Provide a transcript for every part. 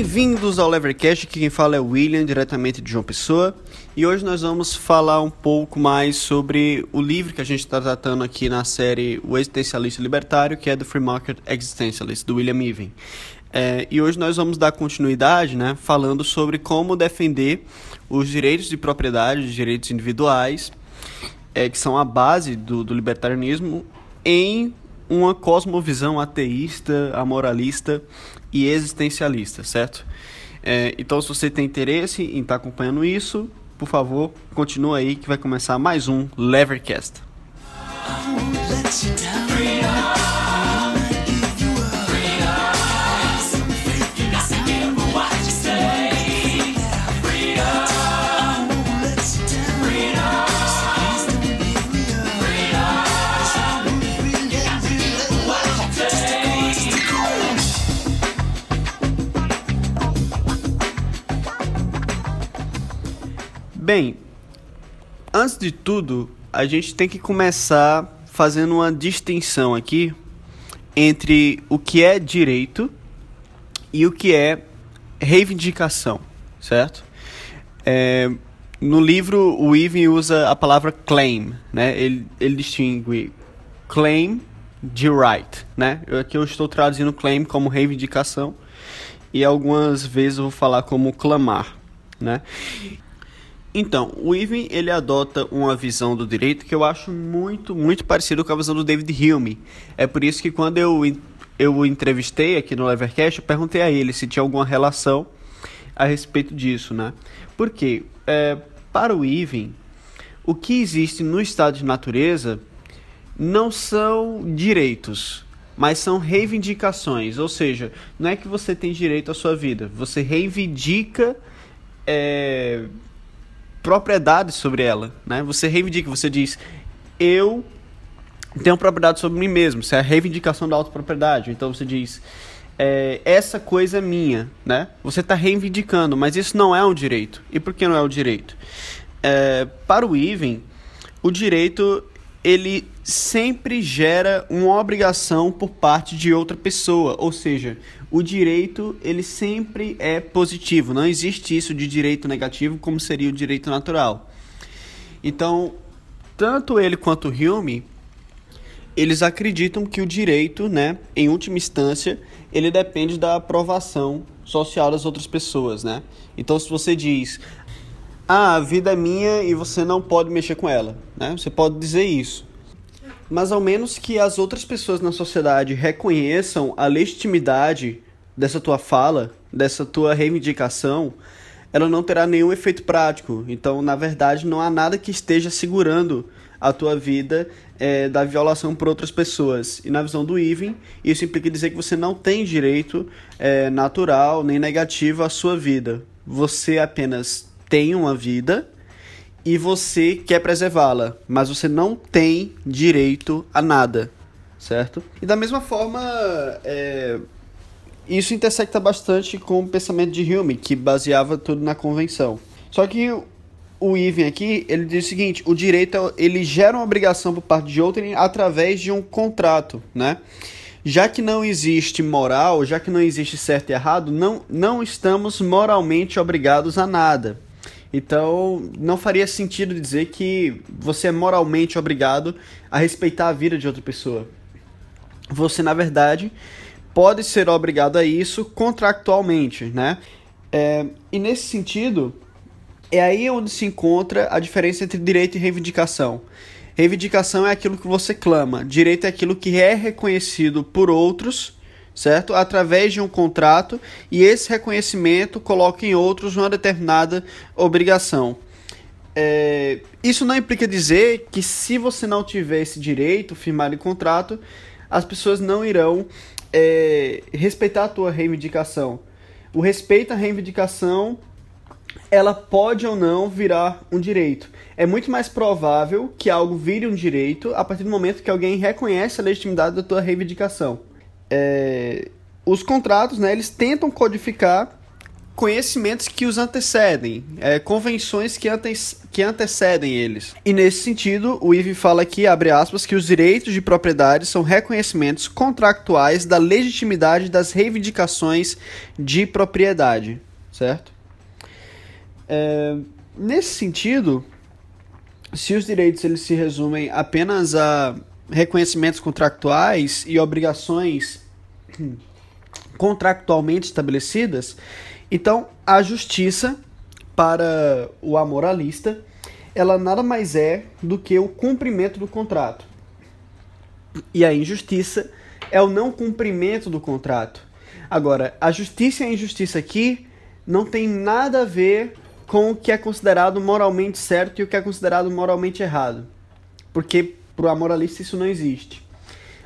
Bem-vindos ao Levercast, aqui quem fala é o William, diretamente de João Pessoa. E hoje nós vamos falar um pouco mais sobre o livro que a gente está tratando aqui na série O Existencialista Libertário, que é do Free Market Existentialist, do William Even. É, e hoje nós vamos dar continuidade, né, falando sobre como defender os direitos de propriedade, os direitos individuais, é, que são a base do, do libertarianismo, em uma cosmovisão ateísta, amoralista e existencialista, certo? É, então, se você tem interesse em estar tá acompanhando isso, por favor, continua aí que vai começar mais um Levercast. Bem, antes de tudo, a gente tem que começar fazendo uma distinção aqui entre o que é direito e o que é reivindicação, certo? É, no livro, o Even usa a palavra claim, né? Ele, ele distingue claim de right, né? Aqui eu estou traduzindo claim como reivindicação e algumas vezes eu vou falar como clamar, né? Então, o Irving ele adota uma visão do direito que eu acho muito, muito parecido com a visão do David Hume. É por isso que quando eu, eu o entrevistei aqui no Levercast, eu perguntei a ele se tinha alguma relação a respeito disso, né? Porque, é, para o Irving, o que existe no estado de natureza não são direitos, mas são reivindicações. Ou seja, não é que você tem direito à sua vida, você reivindica... É, propriedade sobre ela, né? Você reivindica, você diz, eu tenho propriedade sobre mim mesmo. Isso é a reivindicação da autopropriedade. Então você diz, é, essa coisa é minha, né? Você está reivindicando, mas isso não é um direito. E por que não é um direito? É, para o Even, o direito ele sempre gera uma obrigação por parte de outra pessoa, ou seja, o direito ele sempre é positivo, não existe isso de direito negativo como seria o direito natural. Então, tanto ele quanto Hume, eles acreditam que o direito, né, em última instância, ele depende da aprovação social das outras pessoas, né? Então, se você diz, ah, a vida é minha e você não pode mexer com ela, né? Você pode dizer isso. Mas ao menos que as outras pessoas na sociedade reconheçam a legitimidade dessa tua fala, dessa tua reivindicação, ela não terá nenhum efeito prático. Então, na verdade, não há nada que esteja segurando a tua vida é, da violação por outras pessoas. E na visão do Ivan, isso implica dizer que você não tem direito é, natural nem negativo à sua vida. Você apenas tem uma vida e você quer preservá-la, mas você não tem direito a nada, certo? E da mesma forma, é, isso intersecta bastante com o pensamento de Hume, que baseava tudo na convenção. Só que o Ivan aqui, ele diz o seguinte, o direito, ele gera uma obrigação por parte de outrem através de um contrato, né? Já que não existe moral, já que não existe certo e errado, não, não estamos moralmente obrigados a nada. Então, não faria sentido dizer que você é moralmente obrigado a respeitar a vida de outra pessoa. Você, na verdade, pode ser obrigado a isso contractualmente, né? É, e nesse sentido, é aí onde se encontra a diferença entre direito e reivindicação. Reivindicação é aquilo que você clama, direito é aquilo que é reconhecido por outros certo? Através de um contrato e esse reconhecimento coloca em outros uma determinada obrigação. É, isso não implica dizer que se você não tiver esse direito firmado em contrato, as pessoas não irão é, respeitar a tua reivindicação. O respeito à reivindicação, ela pode ou não virar um direito. É muito mais provável que algo vire um direito a partir do momento que alguém reconhece a legitimidade da tua reivindicação é, os contratos, né, eles tentam codificar conhecimentos que os antecedem, é, convenções que, ante que antecedem eles. E nesse sentido, o Ive fala aqui, abre aspas, que os direitos de propriedade são reconhecimentos contractuais da legitimidade das reivindicações de propriedade, certo? É, nesse sentido, se os direitos eles se resumem apenas a reconhecimentos contractuais e obrigações contractualmente estabelecidas, então a justiça para o amoralista, ela nada mais é do que o cumprimento do contrato. E a injustiça é o não cumprimento do contrato. Agora, a justiça e a injustiça aqui não tem nada a ver com o que é considerado moralmente certo e o que é considerado moralmente errado. Porque para o amoralista isso não existe.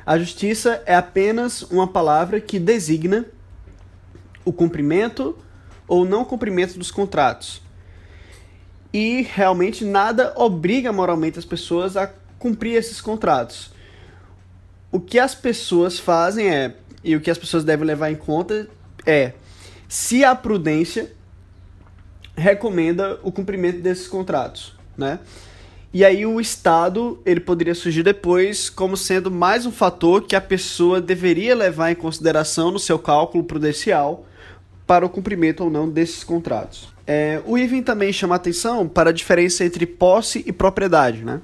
A justiça é apenas uma palavra que designa o cumprimento ou não cumprimento dos contratos. E realmente nada obriga moralmente as pessoas a cumprir esses contratos. O que as pessoas fazem é, e o que as pessoas devem levar em conta é, se a prudência recomenda o cumprimento desses contratos, né? E aí o Estado, ele poderia surgir depois como sendo mais um fator que a pessoa deveria levar em consideração no seu cálculo prudencial para o cumprimento ou não desses contratos. É, o Ivan também chama atenção para a diferença entre posse e propriedade, né?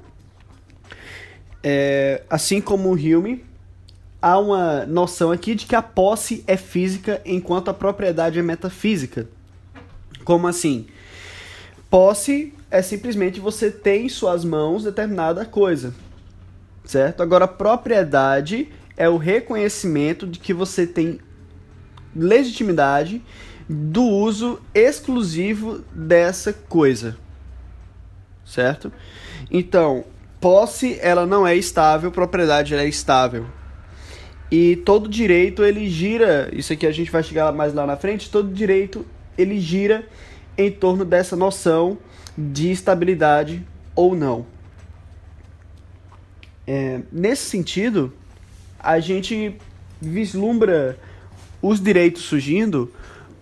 É, assim como o Hume, há uma noção aqui de que a posse é física enquanto a propriedade é metafísica. Como assim? Posse é simplesmente você ter em suas mãos determinada coisa, certo? Agora, propriedade é o reconhecimento de que você tem legitimidade do uso exclusivo dessa coisa, certo? Então, posse ela não é estável, propriedade ela é estável. E todo direito ele gira, isso aqui a gente vai chegar mais lá na frente, todo direito ele gira em torno dessa noção de estabilidade ou não. É, nesse sentido, a gente vislumbra os direitos surgindo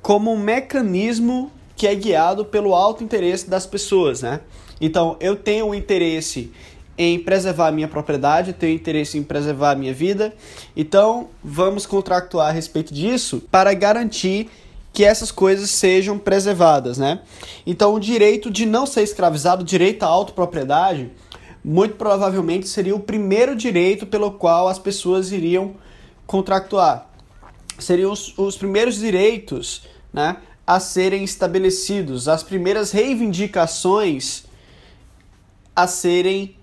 como um mecanismo que é guiado pelo alto interesse das pessoas, né? Então, eu tenho interesse em preservar a minha propriedade, tenho interesse em preservar a minha vida. Então, vamos contractuar a respeito disso para garantir que essas coisas sejam preservadas, né? Então, o direito de não ser escravizado, o direito à autopropriedade, muito provavelmente seria o primeiro direito pelo qual as pessoas iriam contractuar. Seriam os, os primeiros direitos, né, a serem estabelecidos, as primeiras reivindicações a serem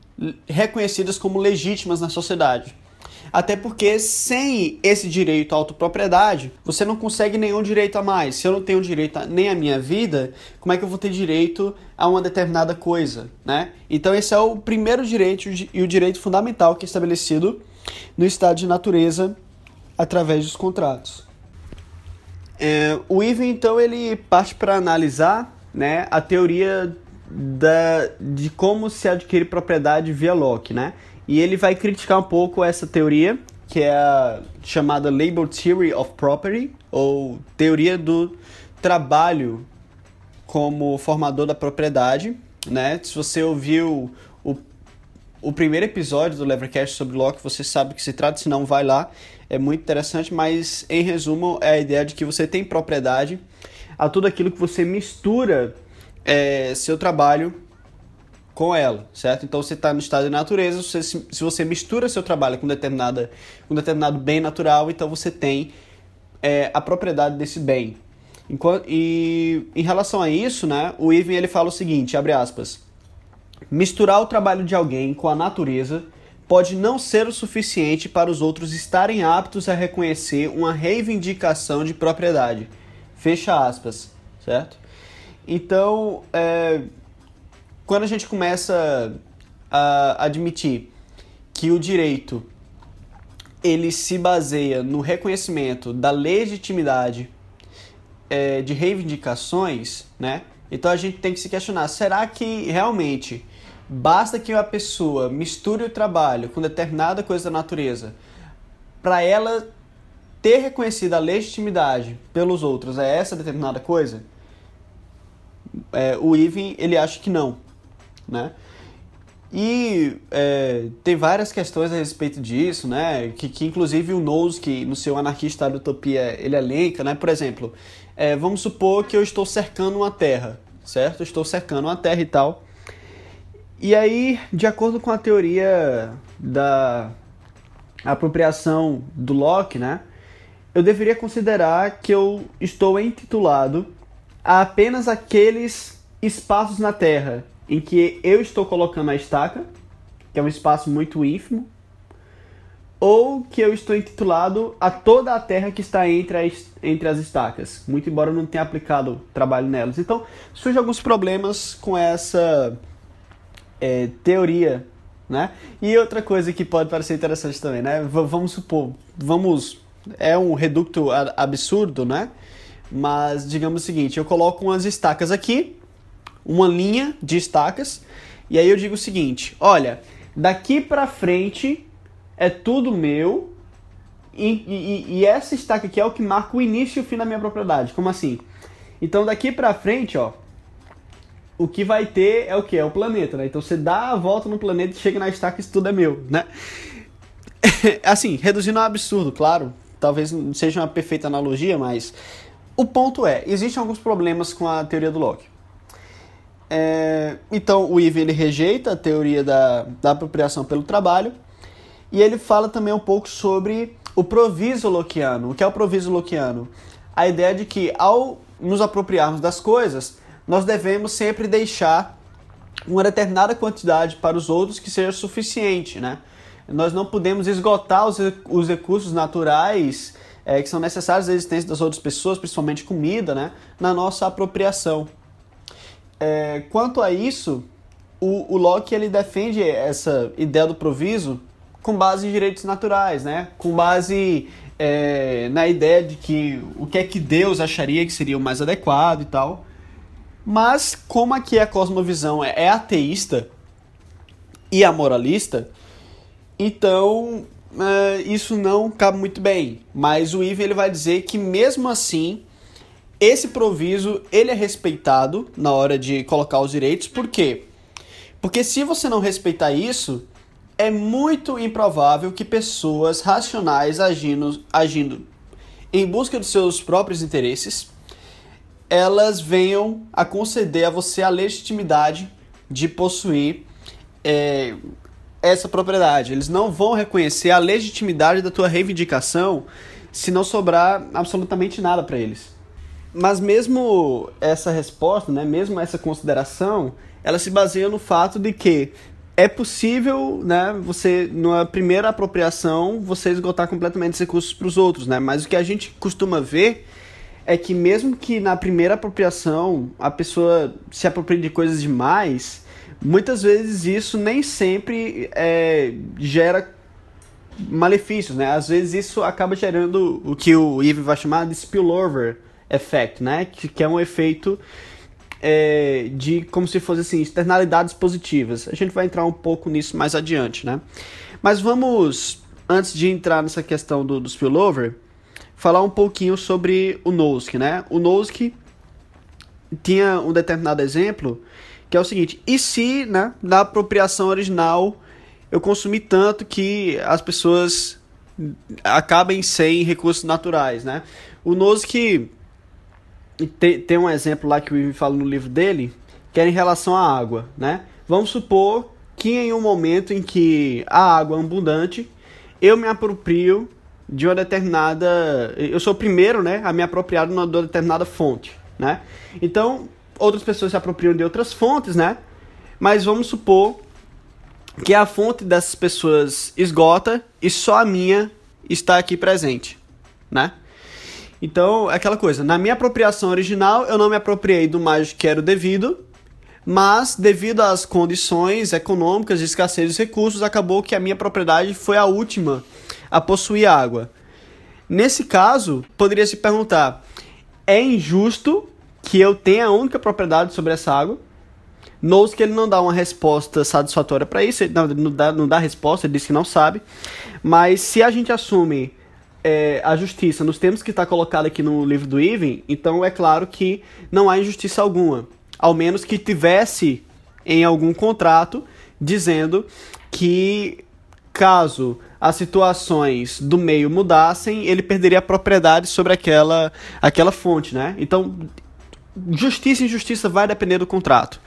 reconhecidas como legítimas na sociedade. Até porque sem esse direito à autopropriedade, você não consegue nenhum direito a mais. Se eu não tenho direito a, nem à minha vida, como é que eu vou ter direito a uma determinada coisa, né? Então esse é o primeiro direito e o direito fundamental que é estabelecido no estado de natureza através dos contratos. É, o Ivan, então, ele parte para analisar né, a teoria da, de como se adquire propriedade via Locke, né? E ele vai criticar um pouco essa teoria, que é a chamada Labor Theory of Property, ou teoria do trabalho como formador da propriedade, né? Se você ouviu o, o primeiro episódio do Levercast sobre Locke, você sabe que se trata, se não vai lá, é muito interessante, mas em resumo é a ideia de que você tem propriedade a tudo aquilo que você mistura é, seu trabalho com ela, certo? Então você está no estado de natureza, você, se você mistura seu trabalho com, determinada, com determinado bem natural, então você tem é, a propriedade desse bem. Enquanto, e em relação a isso, né, o Ivan ele fala o seguinte, abre aspas, misturar o trabalho de alguém com a natureza pode não ser o suficiente para os outros estarem aptos a reconhecer uma reivindicação de propriedade. Fecha aspas, certo? Então, é, quando a gente começa a admitir que o direito ele se baseia no reconhecimento da legitimidade é, de reivindicações, né? Então a gente tem que se questionar: será que realmente basta que a pessoa misture o trabalho com determinada coisa da natureza para ela ter reconhecido a legitimidade pelos outros é essa determinada coisa? é, o Even ele acha que não, né? E é, tem várias questões a respeito disso, né? Que, que inclusive o Nose, que no seu Anarquista da Utopia ele elenca, né? Por exemplo, é, vamos supor que eu estou cercando uma terra, certo? Estou cercando uma terra e tal. E aí, de acordo com a teoria da apropriação do Locke, né? Eu deveria considerar que eu estou intitulado a apenas aqueles espaços na Terra em que eu estou colocando a estaca, que é um espaço muito ínfimo, ou que eu estou intitulado a toda a terra que está entre as, entre as estacas, muito embora eu não tenha aplicado trabalho nelas. Então, surgem alguns problemas com essa é, teoria, né? E outra coisa que pode parecer interessante também, né? V vamos supor, vamos... É um reduto absurdo, né? Mas digamos o seguinte, eu coloco umas estacas aqui, uma linha de estacas, e aí eu digo o seguinte: olha, daqui para frente é tudo meu, e, e, e, essa estaca aqui é o que marca o início e o fim da minha propriedade. Como assim? Então daqui para frente, ó, o que vai ter é o que? É o planeta, né? Então você dá a volta no planeta e chega na estaca e tudo é meu, né? assim, reduzindo ao absurdo, claro. Talvez não seja uma perfeita analogia, mas o ponto é, existem alguns problemas com a teoria do Locke. É, então o Ivan ele rejeita a teoria da, da apropriação pelo trabalho e ele fala também um pouco sobre o proviso lockeano. O que é o proviso lockeano? A ideia de que ao nos apropriarmos das coisas, nós devemos sempre deixar uma determinada quantidade para os outros que seja suficiente, né? Nós não podemos esgotar os, os recursos naturais é, que são necessários à existência das outras pessoas, principalmente comida, né? Na nossa apropriação. É, quanto a isso, o, o Locke ele defende essa ideia do proviso com base em direitos naturais, né? Com base é, na ideia de que o que é que Deus acharia que seria o mais adequado e tal. Mas como aqui a cosmovisão é, é ateísta e amoralista, então é, isso não cabe muito bem. Mas o Ivan ele vai dizer que mesmo assim esse proviso ele é respeitado na hora de colocar os direitos. Por quê? Porque se você não respeitar isso, é muito improvável que pessoas racionais agindo, agindo em busca dos seus próprios interesses, elas venham a conceder a você a legitimidade de possuir é, essa propriedade. Eles não vão reconhecer a legitimidade da tua reivindicação se não sobrar absolutamente nada para eles. Mas mesmo essa resposta, né, mesmo essa consideração, ela se baseia no fato de que é possível, né, você, numa primeira apropriação, você esgotar completamente os recursos para os outros, né? Mas o que a gente costuma ver é que mesmo que na primeira apropriação a pessoa se aproprie de coisas demais, muitas vezes isso nem sempre é, gera malefícios, né? Às vezes isso acaba gerando o que o Eve vai chamar de spillover effect, né? Que, que é um efeito é, de como se fosse assim, externalidades positivas. A gente vai entrar um pouco nisso mais adiante, né? Mas vamos, antes de entrar nessa questão do, do spillover, falar um pouquinho sobre o Nozick, né? O Nozick tinha um determinado exemplo que é o seguinte: e se, né, na apropriação original eu consumi tanto que as pessoas acabem sem recursos naturais, né? O Nozick tem, tem um exemplo lá que o Ivan fala no livro dele, que é em relação à água, né? Vamos supor que em um momento em que a água é abundante, eu me aproprio de uma determinada. Eu sou o primeiro né, a me apropriar de uma determinada fonte. Né? Então, outras pessoas se apropriam de outras fontes, né? Mas vamos supor que a fonte dessas pessoas esgota e só a minha está aqui presente, né? Então, é aquela coisa, na minha apropriação original, eu não me apropriei do mais que era o devido, mas devido às condições econômicas de escassez dos recursos, acabou que a minha propriedade foi a última a possuir água. Nesse caso, poderia se perguntar: é injusto que eu tenha a única propriedade sobre essa água? Knows que ele não dá uma resposta satisfatória para isso, ele não, dá, não dá resposta, ele diz que não sabe. Mas se a gente assume é, a justiça nos termos que está colocado aqui no livro do Ivan, então é claro que não há injustiça alguma. ao menos que tivesse em algum contrato dizendo que caso as situações do meio mudassem, ele perderia a propriedade sobre aquela, aquela fonte, né? Então, justiça e injustiça vai depender do contrato.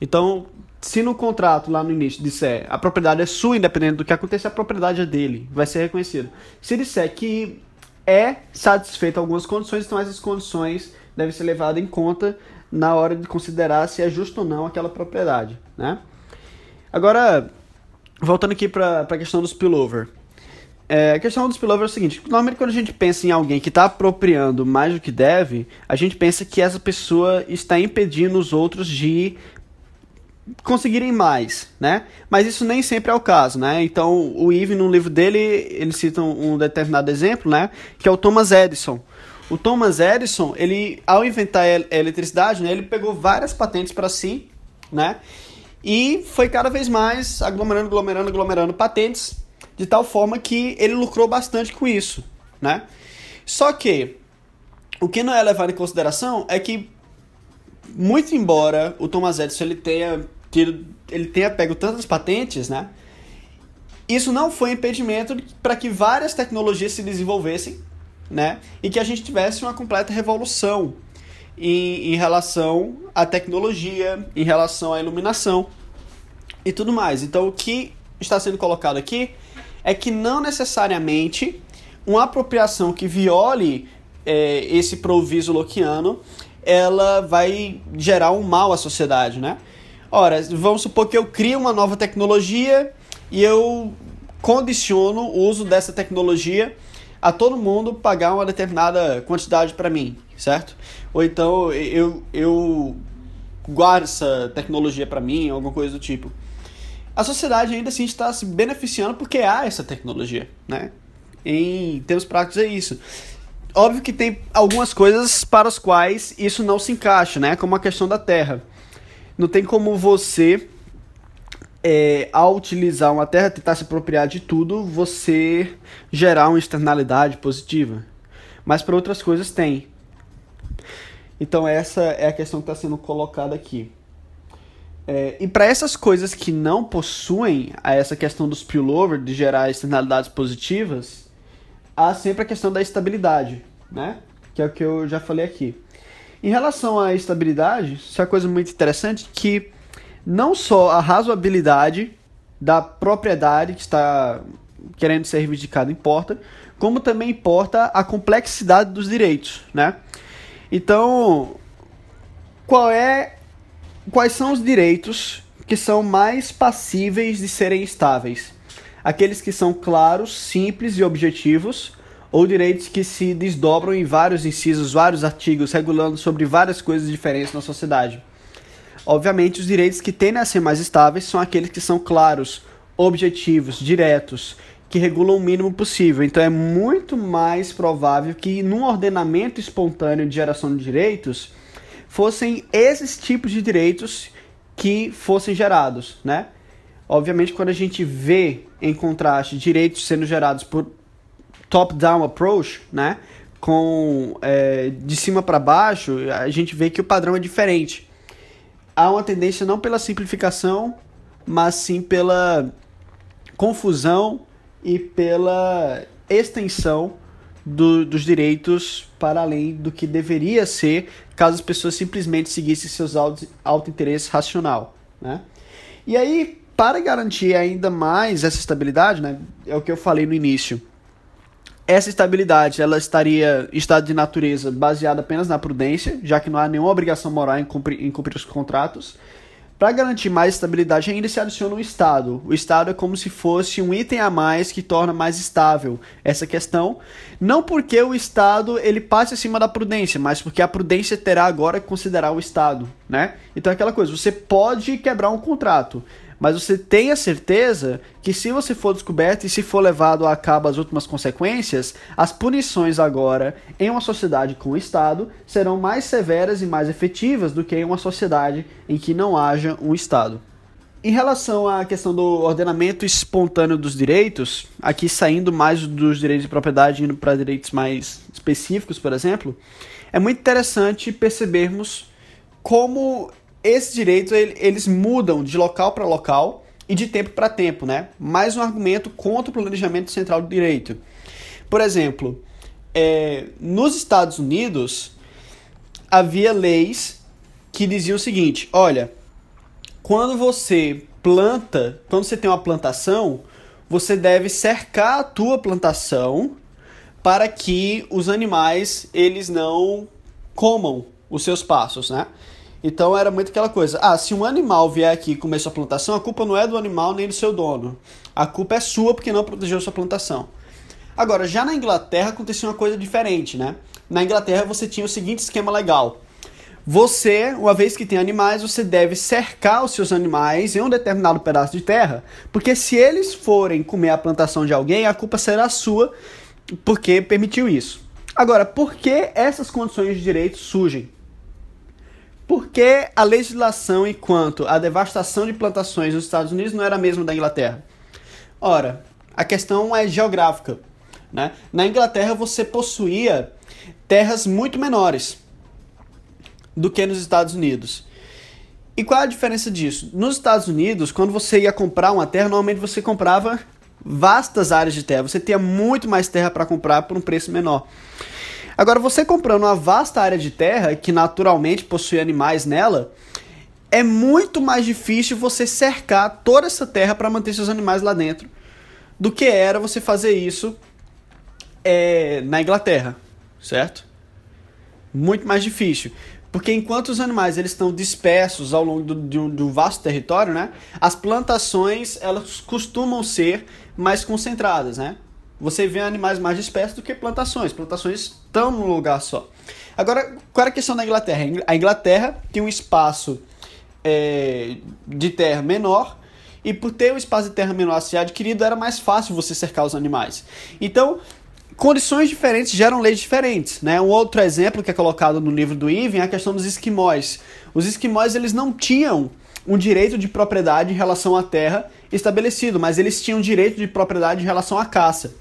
Então, se no contrato lá no início disser a propriedade é sua, independente do que acontecer, a propriedade é dele, vai ser reconhecido. Se disser que é satisfeito algumas condições, então essas condições devem ser levadas em conta na hora de considerar se é justo ou não aquela propriedade, né? Agora, voltando aqui para a questão do spillover. É, a questão do spillover é o seguinte: normalmente quando a gente pensa em alguém que está apropriando mais do que deve, a gente pensa que essa pessoa está impedindo os outros de conseguirem mais, né? Mas isso nem sempre é o caso, né? Então, o Eve, no livro dele, ele cita um determinado exemplo, né? Que é o Thomas Edison. O Thomas Edison, ele, ao inventar a eletricidade, né, ele pegou várias patentes para si, né? E foi cada vez mais aglomerando, aglomerando, aglomerando patentes, de tal forma que ele lucrou bastante com isso, né? Só que o que não é levado em consideração é que muito embora o Thomas Edison ele tenha ele tenha pego tantas patentes, né? Isso não foi impedimento para que várias tecnologias se desenvolvessem, né? E que a gente tivesse uma completa revolução em, em relação à tecnologia, em relação à iluminação e tudo mais. Então, o que está sendo colocado aqui é que não necessariamente uma apropriação que viole é, esse proviso loquiano ela vai gerar um mal à sociedade, né? Ora, vamos supor que eu crio uma nova tecnologia e eu condiciono o uso dessa tecnologia a todo mundo pagar uma determinada quantidade para mim, certo? Ou então eu, eu guardo essa tecnologia para mim, alguma coisa do tipo. A sociedade ainda assim está se beneficiando porque há essa tecnologia, né? Em termos práticos é isso. Óbvio que tem algumas coisas para as quais isso não se encaixa, né? Como a questão da terra. Não tem como você é, ao utilizar uma terra, tentar se apropriar de tudo, você gerar uma externalidade positiva. Mas para outras coisas tem. Então essa é a questão que está sendo colocada aqui. É, e para essas coisas que não possuem essa questão do spillover, de gerar externalidades positivas, há sempre a questão da estabilidade, né? Que é o que eu já falei aqui. Em relação à estabilidade, isso é uma coisa muito interessante que não só a razoabilidade da propriedade que está querendo ser reivindicada importa, como também importa a complexidade dos direitos, né? Então, qual é quais são os direitos que são mais passíveis de serem estáveis? Aqueles que são claros, simples e objetivos, ou direitos que se desdobram em vários incisos, vários artigos, regulando sobre várias coisas diferentes na sociedade. Obviamente, os direitos que tendem a ser mais estáveis são aqueles que são claros, objetivos, diretos, que regulam o mínimo possível. Então, é muito mais provável que, num ordenamento espontâneo de geração de direitos, fossem esses tipos de direitos que fossem gerados, né? Obviamente, quando a gente vê, em contraste, direitos sendo gerados por top-down approach, né? Com é, de cima para baixo, a gente vê que o padrão é diferente há uma tendência não pela simplificação, mas sim pela confusão e pela extensão do, dos direitos para além do que deveria ser caso as pessoas simplesmente seguissem seus auto-interesses racional, né? E aí, para garantir ainda mais essa estabilidade, né, é o que eu falei no início, essa estabilidade ela estaria em estado de natureza baseada apenas na prudência, já que não há nenhuma obrigação moral em cumprir, em cumprir os contratos. Para garantir mais estabilidade, ainda se adiciona o Estado. O Estado é como se fosse um item a mais que torna mais estável essa questão. Não porque o Estado ele passe acima da prudência, mas porque a prudência terá agora que considerar o Estado, né? Então é aquela coisa, você pode quebrar um contrato, mas você tenha certeza que se você for descoberto e se for levado a cabo as últimas consequências, as punições agora em uma sociedade com o Estado serão mais severas e mais efetivas do que em uma sociedade em que não haja um Estado. Em relação à questão do ordenamento espontâneo dos direitos, aqui saindo mais dos direitos de propriedade indo para direitos mais específicos, por exemplo, é muito interessante percebermos como esses direitos eles mudam de local para local e de tempo para tempo, né? Mais um argumento contra o planejamento central do direito. Por exemplo, é, nos Estados Unidos havia leis que diziam o seguinte: olha, quando você planta, quando você tem uma plantação, você deve cercar a tua plantação para que os animais eles não comam os seus passos, né? Então era muito aquela coisa. Ah, se um animal vier aqui e comer sua plantação, a culpa não é do animal nem do seu dono. A culpa é sua porque não protegeu sua plantação. Agora, já na Inglaterra acontecia uma coisa diferente, né? Na Inglaterra você tinha o seguinte esquema legal. Você, uma vez que tem animais, você deve cercar os seus animais em um determinado pedaço de terra, porque se eles forem comer a plantação de alguém, a culpa será sua, porque permitiu isso. Agora, por que essas condições de direito surgem? Porque a legislação enquanto a devastação de plantações nos Estados Unidos não era a mesma da Inglaterra? Ora, a questão é geográfica. Né? Na Inglaterra você possuía terras muito menores do que nos Estados Unidos. E qual é a diferença disso? Nos Estados Unidos, quando você ia comprar uma terra, normalmente você comprava vastas áreas de terra. Você tinha muito mais terra para comprar por um preço menor. Agora, você comprando uma vasta área de terra, que naturalmente possui animais nela, é muito mais difícil você cercar toda essa terra para manter seus animais lá dentro do que era você fazer isso é, na Inglaterra, certo? Muito mais difícil. Porque enquanto os animais eles estão dispersos ao longo do, de um vasto território, né, as plantações elas costumam ser mais concentradas, né? Você vê animais mais dispersos do que plantações. Plantações estão num lugar só. Agora, qual é a questão da Inglaterra? A Inglaterra tem um espaço é, de terra menor e por ter um espaço de terra menor a ser adquirido, era mais fácil você cercar os animais. Então, condições diferentes geram leis diferentes. Né? Um outro exemplo que é colocado no livro do Ivan é a questão dos esquimós. Os esquimós eles não tinham um direito de propriedade em relação à terra estabelecido, mas eles tinham direito de propriedade em relação à caça.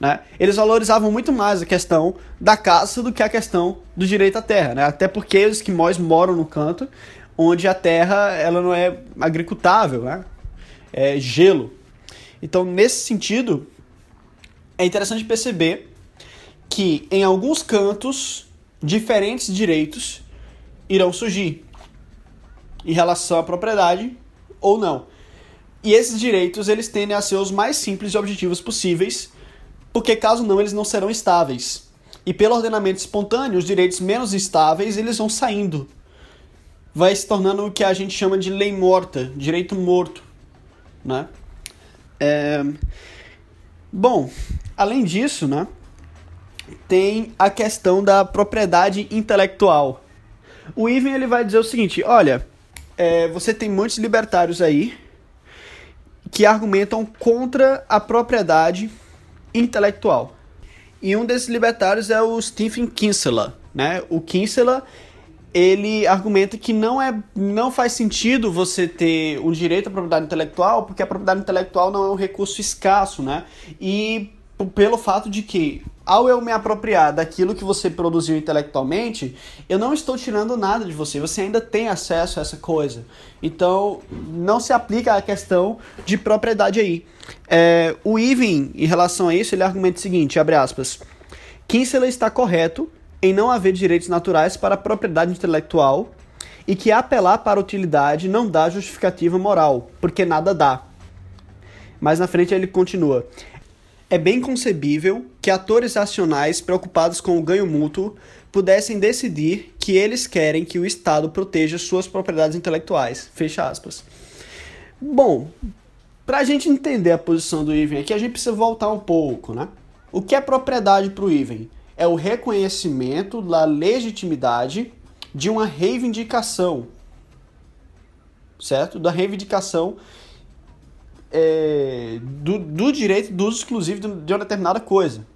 Né? Eles valorizavam muito mais a questão da caça do que a questão do direito à terra, né? até porque os esquimós moram no canto onde a terra ela não é agricultável, né? é gelo. Então, nesse sentido, é interessante perceber que em alguns cantos diferentes direitos irão surgir em relação à propriedade ou não. E esses direitos eles tendem a ser os mais simples e objetivos possíveis porque caso não eles não serão estáveis. E pelo ordenamento espontâneo, os direitos menos estáveis eles vão saindo. Vai se tornando o que a gente chama de lei morta, direito morto, né? É... Bom, além disso, né, tem a questão da propriedade intelectual. O Ivan ele vai dizer o seguinte: olha, é, você tem muitos libertários aí que argumentam contra a propriedade intelectual. E um desses libertários é o Stephen Kinsella, né? O Kinsella ele argumenta que não é não faz sentido você ter o direito à propriedade intelectual, porque a propriedade intelectual não é um recurso escasso, né? E pelo fato de que ao eu me apropriar daquilo que você produziu intelectualmente, eu não estou tirando nada de você, você ainda tem acesso a essa coisa. Então, não se aplica a questão de propriedade aí. É, o Ivan, em relação a isso, ele argumenta o seguinte, abre aspas, Kinsella está correto em não haver direitos naturais para a propriedade intelectual e que apelar para utilidade não dá justificativa moral, porque nada dá. Mais na frente ele continua. É bem concebível que atores racionais preocupados com o ganho mútuo pudessem decidir que eles querem que o Estado proteja suas propriedades intelectuais. Fecha aspas. Bom, para a gente entender a posição do Ivan aqui, a gente precisa voltar um pouco, né? O que é propriedade para o Ivan? É o reconhecimento da legitimidade de uma reivindicação, certo? Da reivindicação é, do, do direito do uso exclusivo de uma determinada coisa,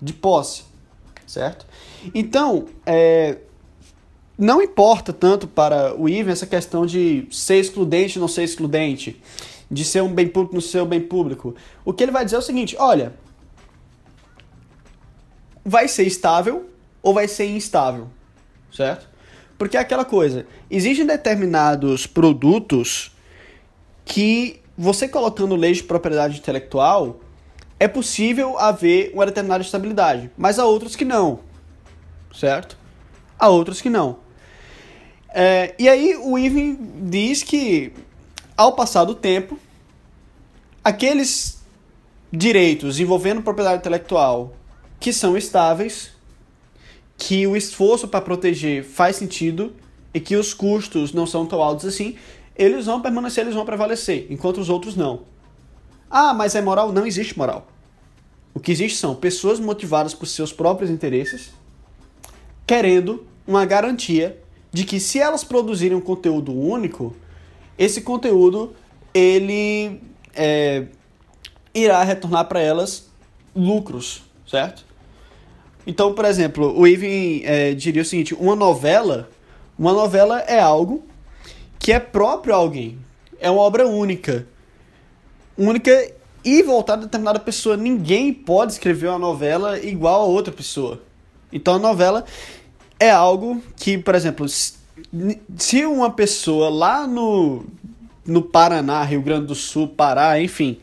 de posse, certo? Então, é, não importa tanto para o Ivan essa questão de ser excludente ou não ser excludente, de ser um bem público não ser um bem público. O que ele vai dizer é o seguinte: olha, vai ser estável ou vai ser instável, certo? Porque é aquela coisa, existem determinados produtos que você colocando leis de propriedade intelectual é possível haver uma determinada estabilidade, mas há outros que não, certo? Há outros que não. É, e aí o Ivan diz que, ao passar do tempo, aqueles direitos envolvendo propriedade intelectual que são estáveis, que o esforço para proteger faz sentido e que os custos não são tão altos assim, eles vão permanecer, eles vão prevalecer, enquanto os outros não. Ah, mas é moral? Não existe moral. O que existe são pessoas motivadas por seus próprios interesses, querendo uma garantia de que se elas produzirem um conteúdo único, esse conteúdo ele é, irá retornar para elas lucros, certo? Então, por exemplo, o Ivan é, diria o seguinte: uma novela, uma novela é algo que é próprio a alguém, é uma obra única, única e voltada a determinada pessoa. Ninguém pode escrever uma novela igual a outra pessoa. Então a novela é algo que, por exemplo, se uma pessoa lá no, no Paraná, Rio Grande do Sul, Pará, enfim,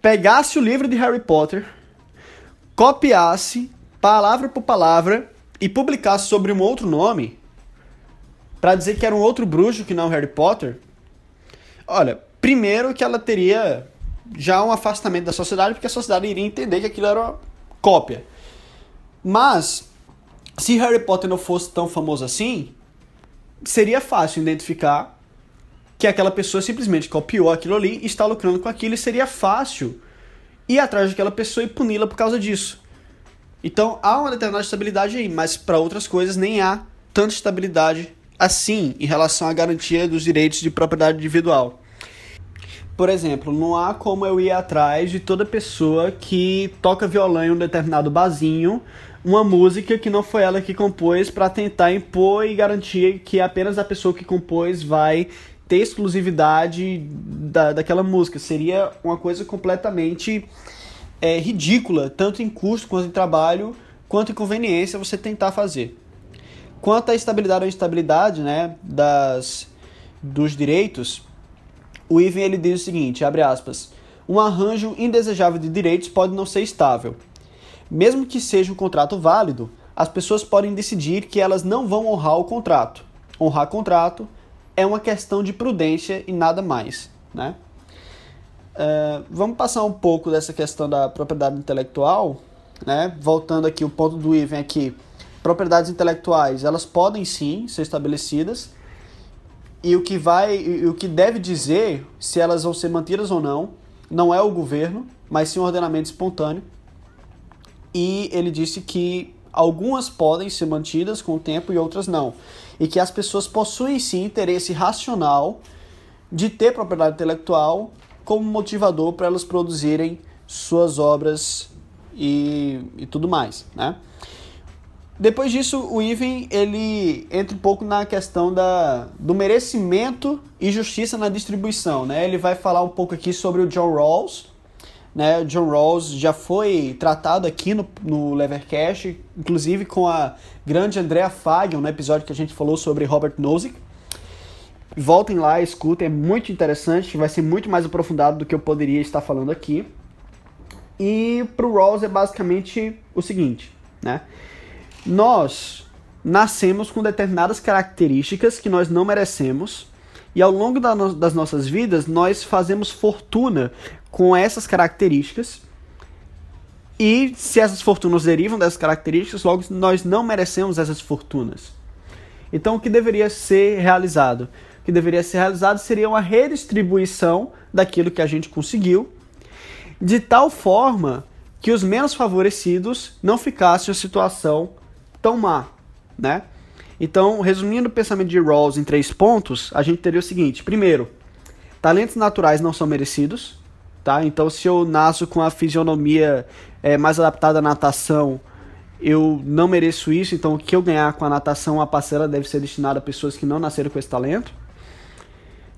pegasse o livro de Harry Potter, copiasse palavra por palavra e publicasse sobre um outro nome, para dizer que era um outro bruxo que não Harry Potter, olha, primeiro que ela teria já um afastamento da sociedade, porque a sociedade iria entender que aquilo era uma cópia. Mas, se Harry Potter não fosse tão famoso assim, seria fácil identificar que aquela pessoa simplesmente copiou aquilo ali e está lucrando com aquilo, e seria fácil ir atrás daquela pessoa e puni-la por causa disso. Então há uma determinada estabilidade aí, mas para outras coisas nem há tanta estabilidade assim em relação à garantia dos direitos de propriedade individual. Por exemplo, não há como eu ir atrás de toda pessoa que toca violão em um determinado barzinho, uma música que não foi ela que compôs, para tentar impor e garantir que apenas a pessoa que compôs vai ter exclusividade da, daquela música. Seria uma coisa completamente é, ridícula, tanto em custo quanto em trabalho, quanto em conveniência você tentar fazer. Quanto à estabilidade ou instabilidade né, das, dos direitos, o Ivan ele diz o seguinte, abre aspas, um arranjo indesejável de direitos pode não ser estável. Mesmo que seja um contrato válido, as pessoas podem decidir que elas não vão honrar o contrato. Honrar contrato é uma questão de prudência e nada mais, né? Uh, vamos passar um pouco dessa questão da propriedade intelectual, né? Voltando aqui, o ponto do Ivan aqui. Propriedades intelectuais, elas podem sim ser estabelecidas, e o que vai, o que deve dizer se elas vão ser mantidas ou não, não é o governo, mas sim um ordenamento espontâneo. E ele disse que algumas podem ser mantidas com o tempo e outras não. E que as pessoas possuem sim interesse racional de ter propriedade intelectual como motivador para elas produzirem suas obras e, e tudo mais, né? Depois disso, o Ivan ele entra um pouco na questão da, do merecimento e justiça na distribuição. Né? Ele vai falar um pouco aqui sobre o John Rawls. Né? O John Rawls já foi tratado aqui no, no Levercast, inclusive com a grande Andrea Fagion, no episódio que a gente falou sobre Robert Nozick. Voltem lá, escutem, é muito interessante, vai ser muito mais aprofundado do que eu poderia estar falando aqui. E para o Rawls é basicamente o seguinte, né? Nós nascemos com determinadas características que nós não merecemos e ao longo da no das nossas vidas nós fazemos fortuna com essas características. E se essas fortunas derivam dessas características, logo nós não merecemos essas fortunas. Então o que deveria ser realizado? O que deveria ser realizado seria uma redistribuição daquilo que a gente conseguiu, de tal forma que os menos favorecidos não ficassem em situação tão má, né? Então, resumindo o pensamento de Rawls em três pontos, a gente teria o seguinte: primeiro, talentos naturais não são merecidos, tá? Então, se eu nasço com a fisionomia é, mais adaptada à natação, eu não mereço isso, então o que eu ganhar com a natação, a parcela deve ser destinada a pessoas que não nasceram com esse talento.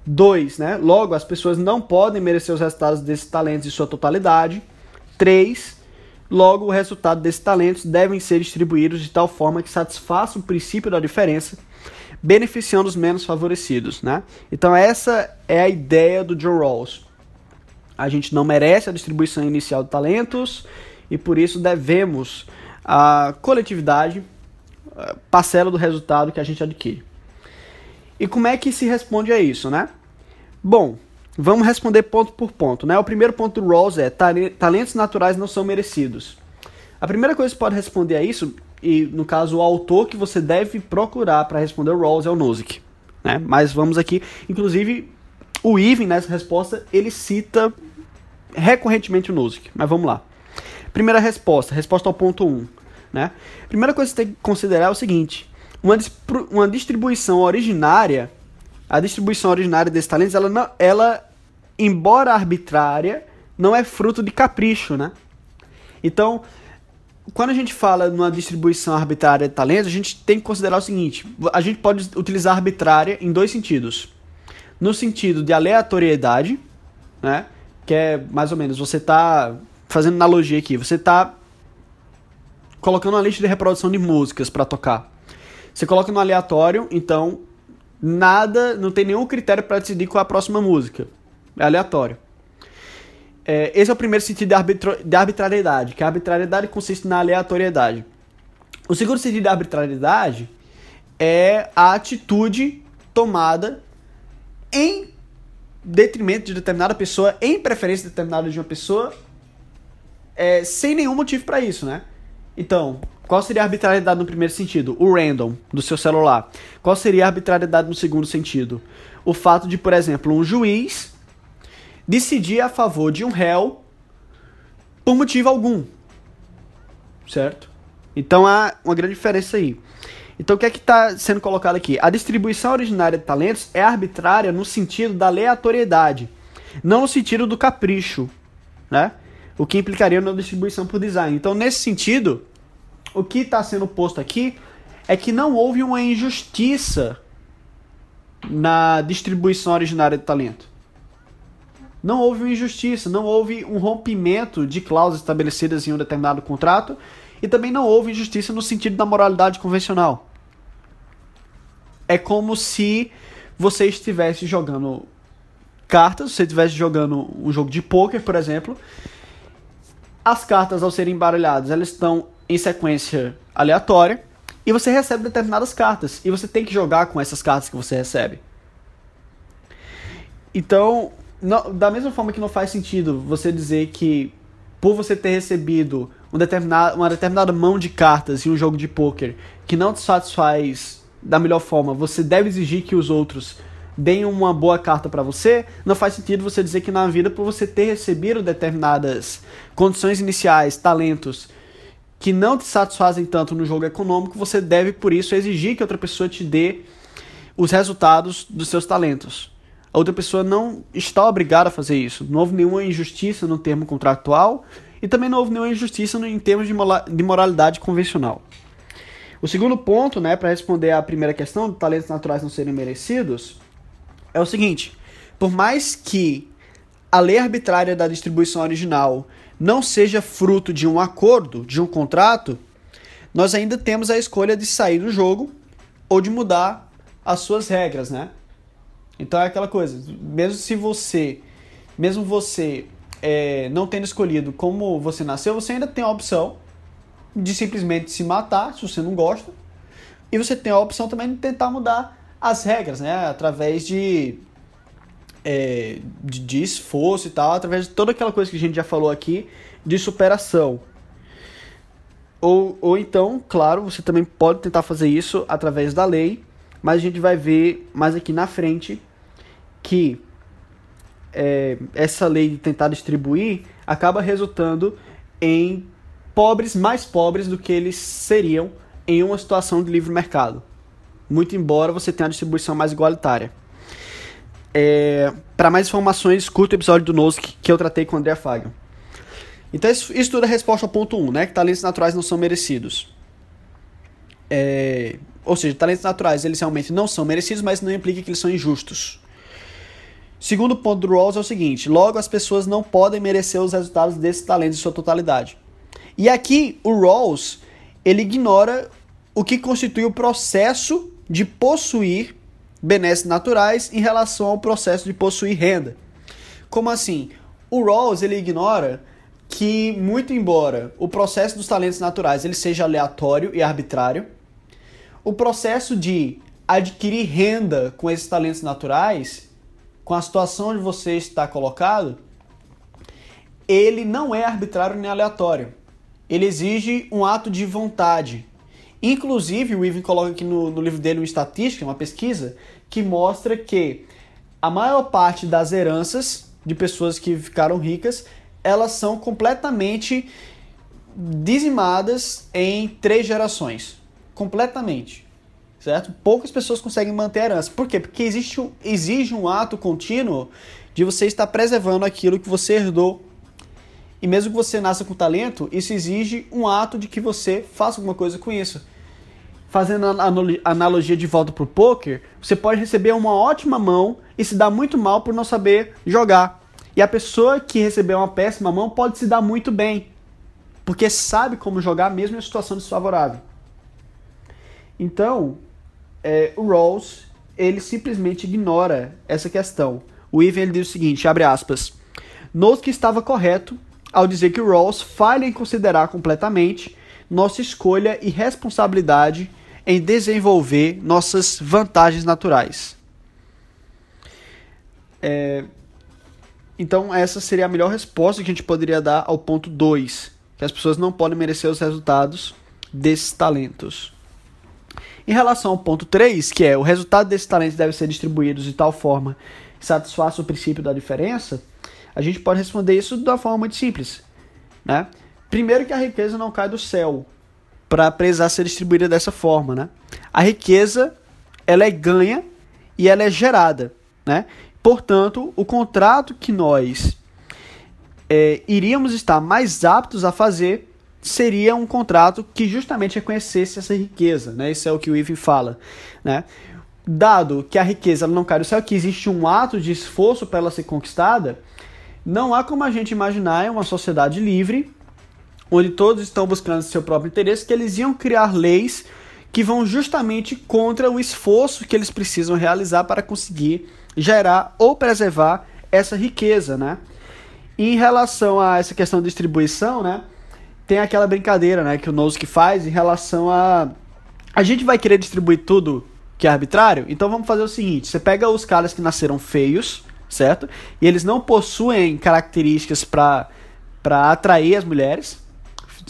Dois, né? Logo, as pessoas não podem merecer os resultados desses talentos em sua totalidade. Três, Logo, o resultado desses talentos devem ser distribuídos de tal forma que satisfaça o princípio da diferença, beneficiando os menos favorecidos, né? Então essa é a ideia do John Rawls. A gente não merece a distribuição inicial de talentos e por isso devemos a coletividade parcela do resultado que a gente adquire. E como é que se responde a isso, né? Bom, vamos responder ponto por ponto, né? O primeiro ponto do Rawls é talentos naturais não são merecidos. A primeira coisa que pode responder a isso, e no caso o autor que você deve procurar para responder o Rawls é o Nozick, né? Mas vamos aqui, inclusive o Even nessa resposta, ele cita recorrentemente o Nozick, mas vamos lá. Primeira resposta, resposta ao ponto 1. Um, né? Primeira coisa que você tem que considerar é o seguinte: uma, uma distribuição originária, a distribuição originária desses talentos, ela, não, ela, embora arbitrária, não é fruto de capricho, né? Então, quando a gente fala numa distribuição arbitrária de talentos, a gente tem que considerar o seguinte: a gente pode utilizar arbitrária em dois sentidos. No sentido de aleatoriedade, né? Que é mais ou menos, você está fazendo analogia aqui, você está colocando uma lista de reprodução de músicas para tocar. Você coloca no aleatório, então nada, não tem nenhum critério para decidir qual é a próxima música. É aleatório. É, esse é o primeiro sentido de, de arbitrariedade, que a arbitrariedade consiste na aleatoriedade. O segundo sentido de arbitrariedade é a atitude tomada em detrimento de determinada pessoa, em preferência determinada de uma pessoa, é, sem nenhum motivo para isso, né? Então, qual seria a arbitrariedade no primeiro sentido? O random do seu celular. Qual seria a arbitrariedade no segundo sentido? O fato de, por exemplo, um juiz decidir a favor de um réu por motivo algum. Certo? Então há uma grande diferença aí. Então o que é que está sendo colocado aqui? A distribuição originária de talentos é arbitrária no sentido da aleatoriedade, não no sentido do capricho, né? o que implicaria na distribuição por design. Então, nesse sentido, o que está sendo posto aqui é que não houve uma injustiça na distribuição originária de talento. Não houve uma injustiça, não houve um rompimento de cláusulas estabelecidas em um determinado contrato e também não houve injustiça no sentido da moralidade convencional. É como se você estivesse jogando cartas, você estivesse jogando um jogo de pôquer, por exemplo, as cartas, ao serem embaralhadas, elas estão em sequência aleatória e você recebe determinadas cartas e você tem que jogar com essas cartas que você recebe. Então, não, da mesma forma que não faz sentido você dizer que por você ter recebido um determinado, uma determinada mão de cartas em um jogo de poker que não te satisfaz da melhor forma, você deve exigir que os outros deem uma boa carta para você, não faz sentido você dizer que na vida, por você ter recebido determinadas condições iniciais, talentos que não te satisfazem tanto no jogo econômico, você deve por isso exigir que outra pessoa te dê os resultados dos seus talentos. A outra pessoa não está obrigada a fazer isso. Não houve nenhuma injustiça no termo contratual e também não houve nenhuma injustiça em termos de moralidade convencional. O segundo ponto, né, para responder à primeira questão, de talentos naturais não serem merecidos, é o seguinte: por mais que a lei arbitrária da distribuição original não seja fruto de um acordo, de um contrato, nós ainda temos a escolha de sair do jogo ou de mudar as suas regras, né? Então é aquela coisa, mesmo se você, mesmo você é, não tendo escolhido como você nasceu, você ainda tem a opção de simplesmente se matar, se você não gosta, e você tem a opção também de tentar mudar as regras, né? Através de, é, de, de, esforço e tal, através de toda aquela coisa que a gente já falou aqui de superação. Ou, ou então, claro, você também pode tentar fazer isso através da lei, mas a gente vai ver mais aqui na frente que é, essa lei de tentar distribuir acaba resultando em pobres mais pobres do que eles seriam em uma situação de livre mercado muito embora você tenha uma distribuição mais igualitária. É, para mais informações, escuta o episódio do Nozick que eu tratei com o André Fagan. Então, isso, isso tudo é resposta ao ponto 1, um, né? Que talentos naturais não são merecidos. É, ou seja, talentos naturais eles realmente não são merecidos, mas não implica que eles são injustos. Segundo ponto do Rawls é o seguinte: logo as pessoas não podem merecer os resultados desses talentos em sua totalidade. E aqui o Rawls ele ignora o que constitui o processo de possuir benesses naturais em relação ao processo de possuir renda. Como assim? O Rawls ele ignora que muito embora o processo dos talentos naturais ele seja aleatório e arbitrário, o processo de adquirir renda com esses talentos naturais, com a situação onde você está colocado, ele não é arbitrário nem aleatório. Ele exige um ato de vontade. Inclusive, o Ivan coloca aqui no, no livro dele uma estatística, uma pesquisa, que mostra que a maior parte das heranças de pessoas que ficaram ricas, elas são completamente dizimadas em três gerações. Completamente. Certo? Poucas pessoas conseguem manter a herança. Por quê? Porque existe, exige um ato contínuo de você estar preservando aquilo que você herdou. E mesmo que você nasça com talento, isso exige um ato de que você faça alguma coisa com isso. Fazendo a analogia de volta pro poker, você pode receber uma ótima mão e se dar muito mal por não saber jogar. E a pessoa que recebeu uma péssima mão pode se dar muito bem, porque sabe como jogar mesmo em situação desfavorável. Então, é, o Rawls ele simplesmente ignora essa questão. O Ivan ele diz o seguinte, abre aspas, Note que estava correto ao dizer que o Rawls falha em considerar completamente nossa escolha e responsabilidade em desenvolver nossas vantagens naturais. É, então, essa seria a melhor resposta que a gente poderia dar ao ponto 2, que as pessoas não podem merecer os resultados desses talentos. Em relação ao ponto 3, que é o resultado desses talentos deve ser distribuídos de tal forma que satisfaça o princípio da diferença, a gente pode responder isso de uma forma muito simples. Né? Primeiro que a riqueza não cai do céu para precisar ser distribuída dessa forma. Né? A riqueza ela é ganha e ela é gerada. Né? Portanto, o contrato que nós é, iríamos estar mais aptos a fazer seria um contrato que justamente reconhecesse essa riqueza, né? Isso é o que o Ivan fala, né? Dado que a riqueza não cai do céu, que existe um ato de esforço para ela ser conquistada, não há como a gente imaginar uma sociedade livre, onde todos estão buscando seu próprio interesse, que eles iam criar leis que vão justamente contra o esforço que eles precisam realizar para conseguir gerar ou preservar essa riqueza, né? Em relação a essa questão de distribuição, né? Tem aquela brincadeira, né, que o Nozick faz em relação a a gente vai querer distribuir tudo que é arbitrário, então vamos fazer o seguinte: você pega os caras que nasceram feios, certo? E eles não possuem características para para atrair as mulheres,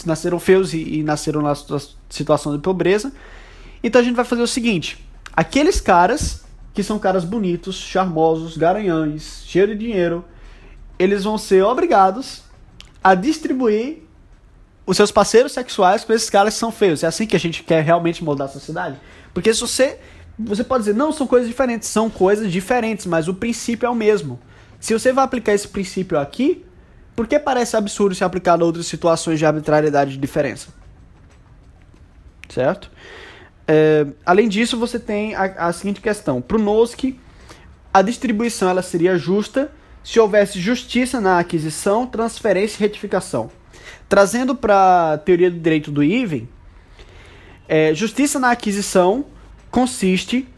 nasceram feios e, e nasceram na situação de pobreza. Então a gente vai fazer o seguinte: aqueles caras que são caras bonitos, charmosos, garanhões, cheios de dinheiro, eles vão ser obrigados a distribuir os seus parceiros sexuais com esses caras que são feios. É assim que a gente quer realmente mudar a sociedade? Porque se você. Você pode dizer, não, são coisas diferentes. São coisas diferentes, mas o princípio é o mesmo. Se você vai aplicar esse princípio aqui, por que parece absurdo se aplicar a outras situações de arbitrariedade de diferença? Certo? É, além disso, você tem a, a seguinte questão. Para o Nozick, a distribuição ela seria justa se houvesse justiça na aquisição, transferência e retificação. Trazendo para a teoria do direito do Even, é, justiça na aquisição consiste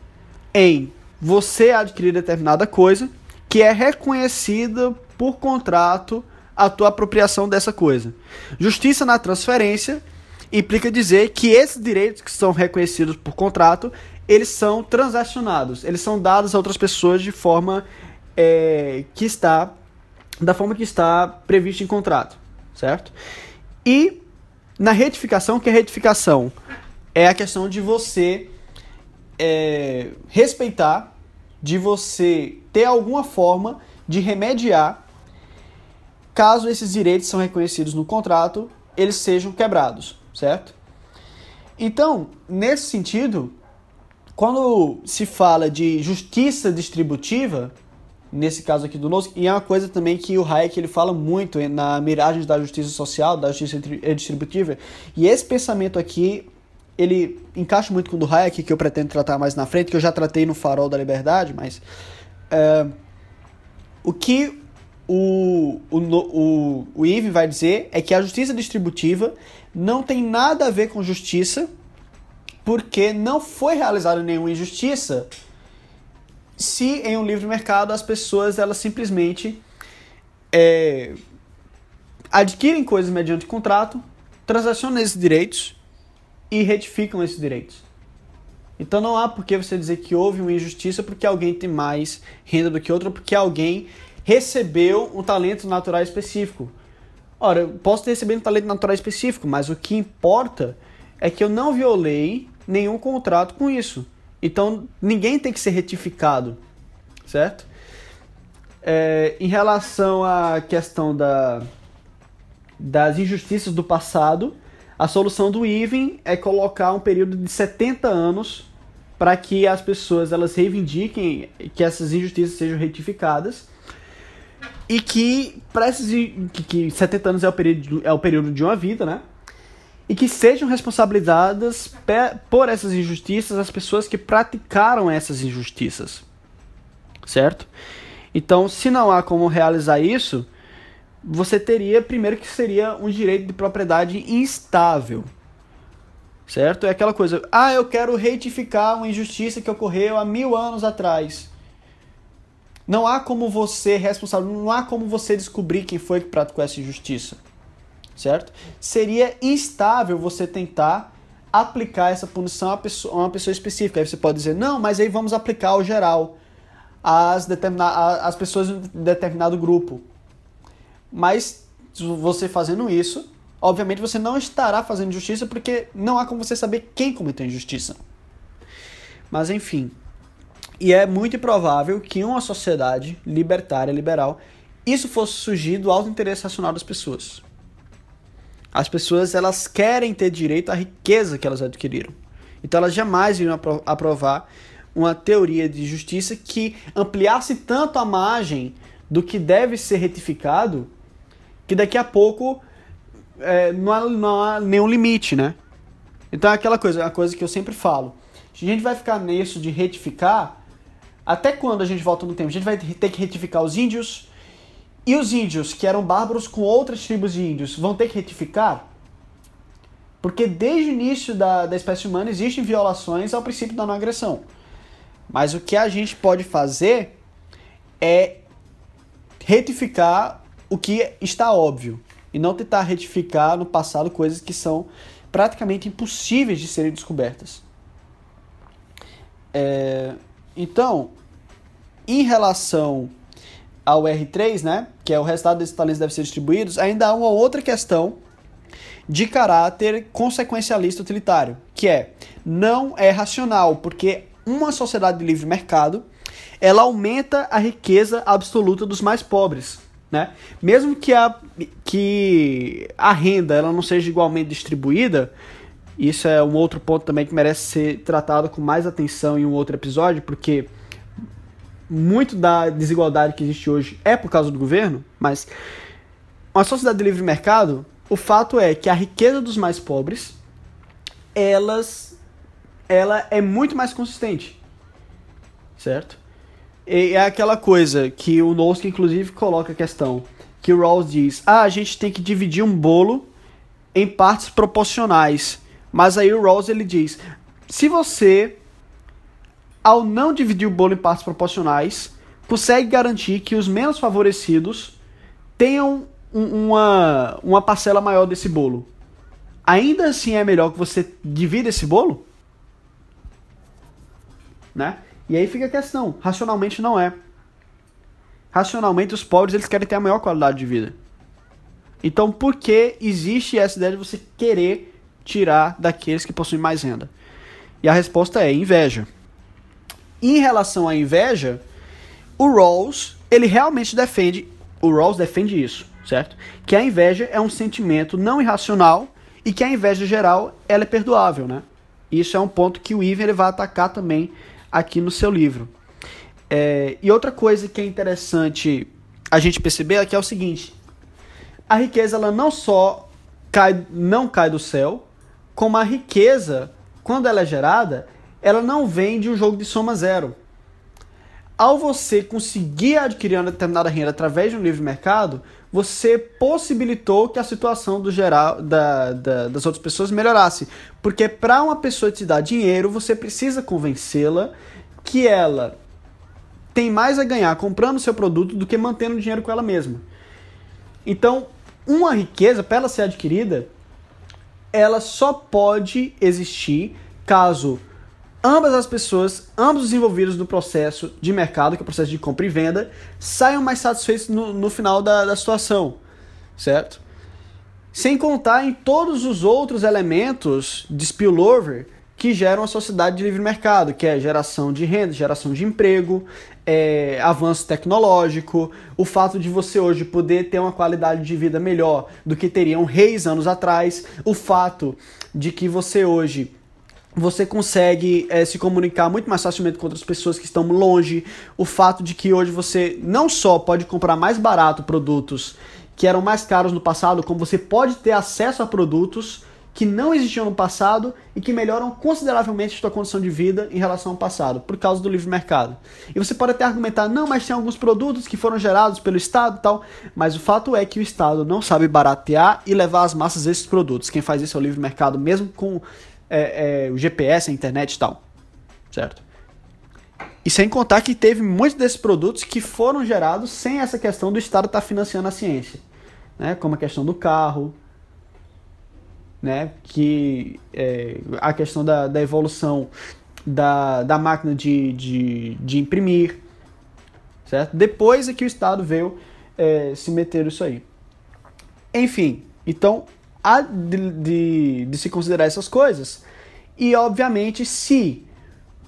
em você adquirir determinada coisa que é reconhecida por contrato a tua apropriação dessa coisa. Justiça na transferência implica dizer que esses direitos que são reconhecidos por contrato, eles são transacionados, eles são dados a outras pessoas de forma é, que está da forma que está previsto em contrato, certo? E na retificação, que é retificação é a questão de você é, respeitar, de você ter alguma forma de remediar caso esses direitos são reconhecidos no contrato, eles sejam quebrados certo? Então, nesse sentido, quando se fala de justiça distributiva, nesse caso aqui do Nozick, e é uma coisa também que o Hayek ele fala muito na miragem da justiça social, da justiça distributiva, e esse pensamento aqui, ele encaixa muito com o do Hayek, que eu pretendo tratar mais na frente, que eu já tratei no Farol da Liberdade, mas é, o que o, o, o, o Ive vai dizer é que a justiça distributiva não tem nada a ver com justiça, porque não foi realizada nenhuma injustiça se em um livre mercado as pessoas elas simplesmente é, adquirem coisas mediante contrato, transacionam esses direitos e retificam esses direitos. Então não há por que você dizer que houve uma injustiça porque alguém tem mais renda do que outro, ou porque alguém recebeu um talento natural específico. Ora, eu posso ter recebido um talento natural específico, mas o que importa é que eu não violei nenhum contrato com isso. Então ninguém tem que ser retificado, certo? É, em relação à questão da, das injustiças do passado, a solução do Even é colocar um período de 70 anos para que as pessoas elas reivindiquem que essas injustiças sejam retificadas e que para esses que, que 70 anos é o período é o período de uma vida, né? E que sejam responsabilizadas por essas injustiças as pessoas que praticaram essas injustiças. Certo? Então, se não há como realizar isso, você teria primeiro que seria um direito de propriedade instável. Certo? É aquela coisa, ah, eu quero retificar uma injustiça que ocorreu há mil anos atrás. Não há como você responsável, não há como você descobrir quem foi que praticou essa injustiça. Certo? Seria instável você tentar aplicar essa punição a, pessoa, a uma pessoa específica. Aí você pode dizer, não, mas aí vamos aplicar ao geral, às, determina pessoas de determinado grupo. Mas você fazendo isso, obviamente você não estará fazendo justiça porque não há como você saber quem cometeu injustiça. Mas enfim. E é muito improvável que em uma sociedade libertária, liberal, isso fosse surgir do alto interesse racional das pessoas. As pessoas elas querem ter direito à riqueza que elas adquiriram. Então elas jamais iriam aprovar uma teoria de justiça que ampliasse tanto a margem do que deve ser retificado que daqui a pouco é, não, há, não há nenhum limite, né? Então é aquela coisa, a coisa que eu sempre falo. Se a gente vai ficar nisso de retificar, até quando a gente volta no tempo? A gente vai ter que retificar os índios, e os índios, que eram bárbaros com outras tribos de índios, vão ter que retificar? Porque desde o início da, da espécie humana existem violações ao princípio da não agressão. Mas o que a gente pode fazer é retificar o que está óbvio e não tentar retificar no passado coisas que são praticamente impossíveis de serem descobertas. É, então, em relação ao R3, né, que é o resultado desses talentos deve ser distribuídos, ainda há uma outra questão de caráter consequencialista utilitário, que é não é racional, porque uma sociedade de livre mercado, ela aumenta a riqueza absoluta dos mais pobres né? Mesmo que a, que a renda ela não seja igualmente distribuída, isso é um outro ponto também que merece ser tratado com mais atenção em um outro episódio, porque muito da desigualdade que existe hoje é por causa do governo, mas uma sociedade de livre mercado, o fato é que a riqueza dos mais pobres, elas ela é muito mais consistente. Certo? é aquela coisa que o Noske, inclusive, coloca a questão. Que o Rawls diz: ah, a gente tem que dividir um bolo em partes proporcionais. Mas aí o Rawls ele diz: se você, ao não dividir o bolo em partes proporcionais, consegue garantir que os menos favorecidos tenham uma, uma parcela maior desse bolo, ainda assim é melhor que você divida esse bolo? Né? E aí fica a questão, racionalmente não é. Racionalmente os pobres eles querem ter a maior qualidade de vida. Então por que existe essa ideia de você querer tirar daqueles que possuem mais renda? E a resposta é inveja. Em relação à inveja, o Rawls, ele realmente defende, o Rawls defende isso, certo? Que a inveja é um sentimento não irracional e que a inveja geral ela é perdoável, né? Isso é um ponto que o Ivan ele vai atacar também aqui no seu livro. É, e outra coisa que é interessante a gente perceber que é o seguinte: a riqueza ela não só cai, não cai do céu, como a riqueza, quando ela é gerada, ela não vem de um jogo de soma zero. ao você conseguir adquirir uma determinada renda através de um livre mercado, você possibilitou que a situação do geral da, da, das outras pessoas melhorasse. Porque para uma pessoa te dar dinheiro, você precisa convencê-la que ela tem mais a ganhar comprando seu produto do que mantendo dinheiro com ela mesma. Então, uma riqueza, para ela ser adquirida, ela só pode existir caso ambas as pessoas, ambos os envolvidos no processo de mercado, que é o processo de compra e venda, saiam mais satisfeitos no, no final da, da situação, certo? Sem contar em todos os outros elementos de spillover que geram a sociedade de livre mercado, que é geração de renda, geração de emprego, é, avanço tecnológico, o fato de você hoje poder ter uma qualidade de vida melhor do que teriam reis anos atrás, o fato de que você hoje você consegue é, se comunicar muito mais facilmente com outras pessoas que estão longe. O fato de que hoje você não só pode comprar mais barato produtos que eram mais caros no passado, como você pode ter acesso a produtos que não existiam no passado e que melhoram consideravelmente a sua condição de vida em relação ao passado, por causa do livre mercado. E você pode até argumentar, não, mas tem alguns produtos que foram gerados pelo Estado e tal, mas o fato é que o Estado não sabe baratear e levar às massas esses produtos. Quem faz isso é o livre mercado, mesmo com é, é, o GPS, a internet e tal. Certo? E sem contar que teve muitos desses produtos que foram gerados sem essa questão do Estado estar tá financiando a ciência. Né? Como a questão do carro, né? que é, a questão da, da evolução da, da máquina de, de, de imprimir. Certo? Depois é que o Estado veio é, se meter isso aí. Enfim, então há de, de, de se considerar essas coisas. E, obviamente, se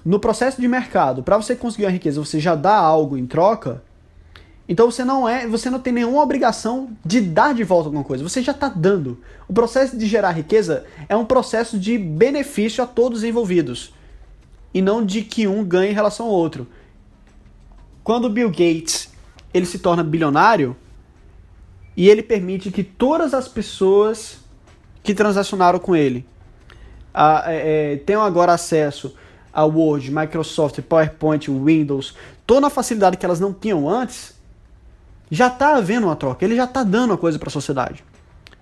no processo de mercado, para você conseguir uma riqueza, você já dá algo em troca, então você não é, você não tem nenhuma obrigação de dar de volta alguma coisa. Você já está dando. O processo de gerar riqueza é um processo de benefício a todos os envolvidos e não de que um ganhe em relação ao outro. Quando Bill Gates ele se torna bilionário e ele permite que todas as pessoas que transacionaram com ele a, é, é, tenham agora acesso a Word, Microsoft, PowerPoint, Windows, toda a facilidade que elas não tinham antes, já está havendo uma troca. Ele já está dando uma coisa para a sociedade.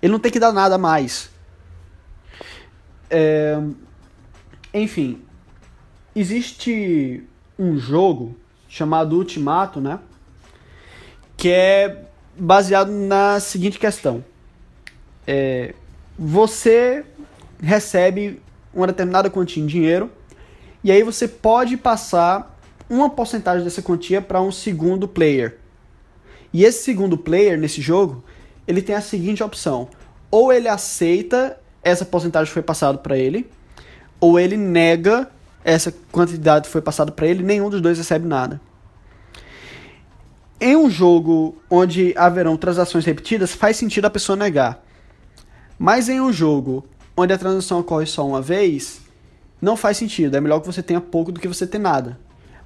Ele não tem que dar nada mais. É, enfim, existe um jogo chamado Ultimato, né? Que é baseado na seguinte questão. É, você recebe uma determinada quantia em dinheiro e aí você pode passar uma porcentagem dessa quantia para um segundo player. E esse segundo player nesse jogo, ele tem a seguinte opção: ou ele aceita essa porcentagem que foi passada para ele, ou ele nega essa quantidade que foi passada para ele, nenhum dos dois recebe nada. Em um jogo onde haverão transações repetidas, faz sentido a pessoa negar. Mas em um jogo onde a transação ocorre só uma vez, não faz sentido. É melhor que você tenha pouco do que você ter nada.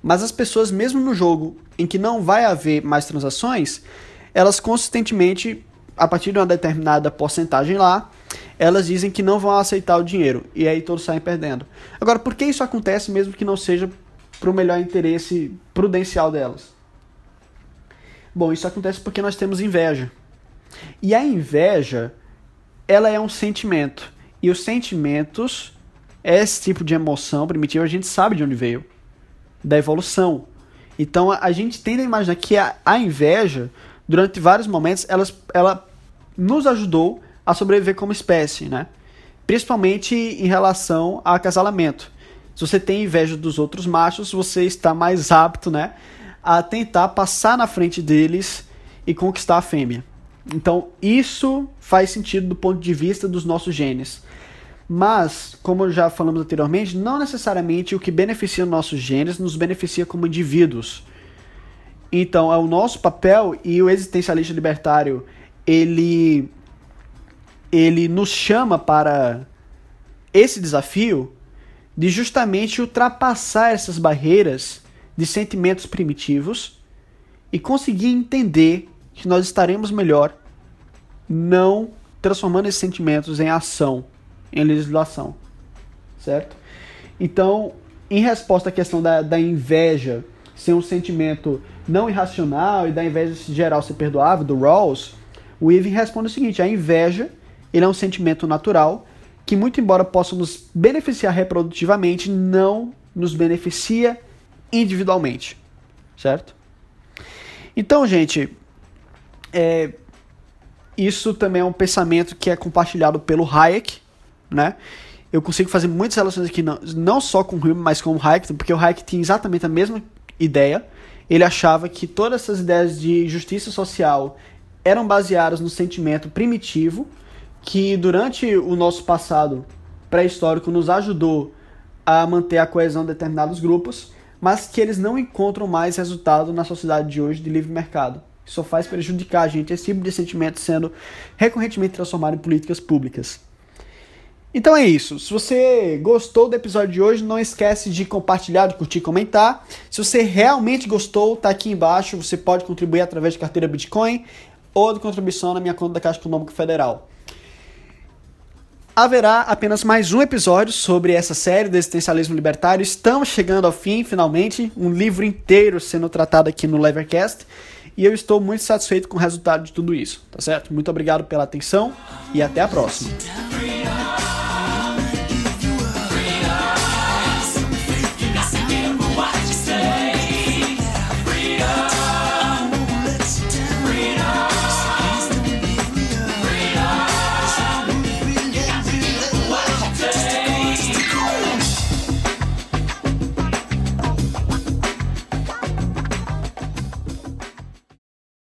Mas as pessoas, mesmo no jogo em que não vai haver mais transações, elas consistentemente, a partir de uma determinada porcentagem lá, elas dizem que não vão aceitar o dinheiro. E aí todos saem perdendo. Agora, por que isso acontece mesmo que não seja para o melhor interesse prudencial delas? Bom, isso acontece porque nós temos inveja. E a inveja ela é um sentimento. E os sentimentos, esse tipo de emoção primitiva, a gente sabe de onde veio. Da evolução. Então a, gente tende a imaginar que a, a inveja, durante vários momentos, ela, ela nos ajudou a sobreviver como espécie, né? Principalmente em relação a acasalamento. Se você tem inveja dos outros machos, você está mais apto, né, a tentar passar na frente deles e conquistar a fêmea. Então, isso faz sentido do ponto de vista dos nossos genes. Mas, como já falamos anteriormente, não necessariamente o que beneficia nossos genes nos beneficia como indivíduos. Então, é o nosso papel e o existencialista libertário, ele ele nos chama para esse desafio de justamente ultrapassar essas barreiras de sentimentos primitivos e conseguir entender que nós estaremos melhor não transformando esses sentimentos em ação, em legislação, certo? Então, em resposta à questão da, da inveja ser um sentimento não irracional e da inveja geral ser perdoável, do Rawls, o Irving responde o seguinte: a inveja ele é um sentimento natural que, muito embora possa nos beneficiar reprodutivamente, não nos beneficia individualmente, certo? Então, gente, é, isso também é um pensamento que é compartilhado pelo Hayek, né? Eu consigo fazer muitas relações aqui, não, não só com o Hume, mas com o Hayek, porque o Hayek tinha exatamente a mesma ideia. Ele achava que todas essas ideias de justiça social eram baseadas no sentimento primitivo, que durante o nosso passado pré-histórico nos ajudou a manter a coesão de determinados grupos, mas que eles não encontram mais resultado na sociedade de hoje de livre mercado. Isso só faz prejudicar a gente esse tipo de sentimento sendo recorrentemente transformado em políticas públicas. Então é isso. Se você gostou do episódio de hoje, não esquece de compartilhar, de curtir, comentar. Se você realmente gostou, tá aqui embaixo. Você pode contribuir através de carteira Bitcoin ou de contribuição na minha conta da Caixa Econômica Federal. Haverá apenas mais um episódio sobre essa série do existencialismo libertário. Estamos chegando ao fim, finalmente. Um livro inteiro sendo tratado aqui no Levercast. E eu estou muito satisfeito com o resultado de tudo isso, tá certo? Muito obrigado pela atenção e até a próxima.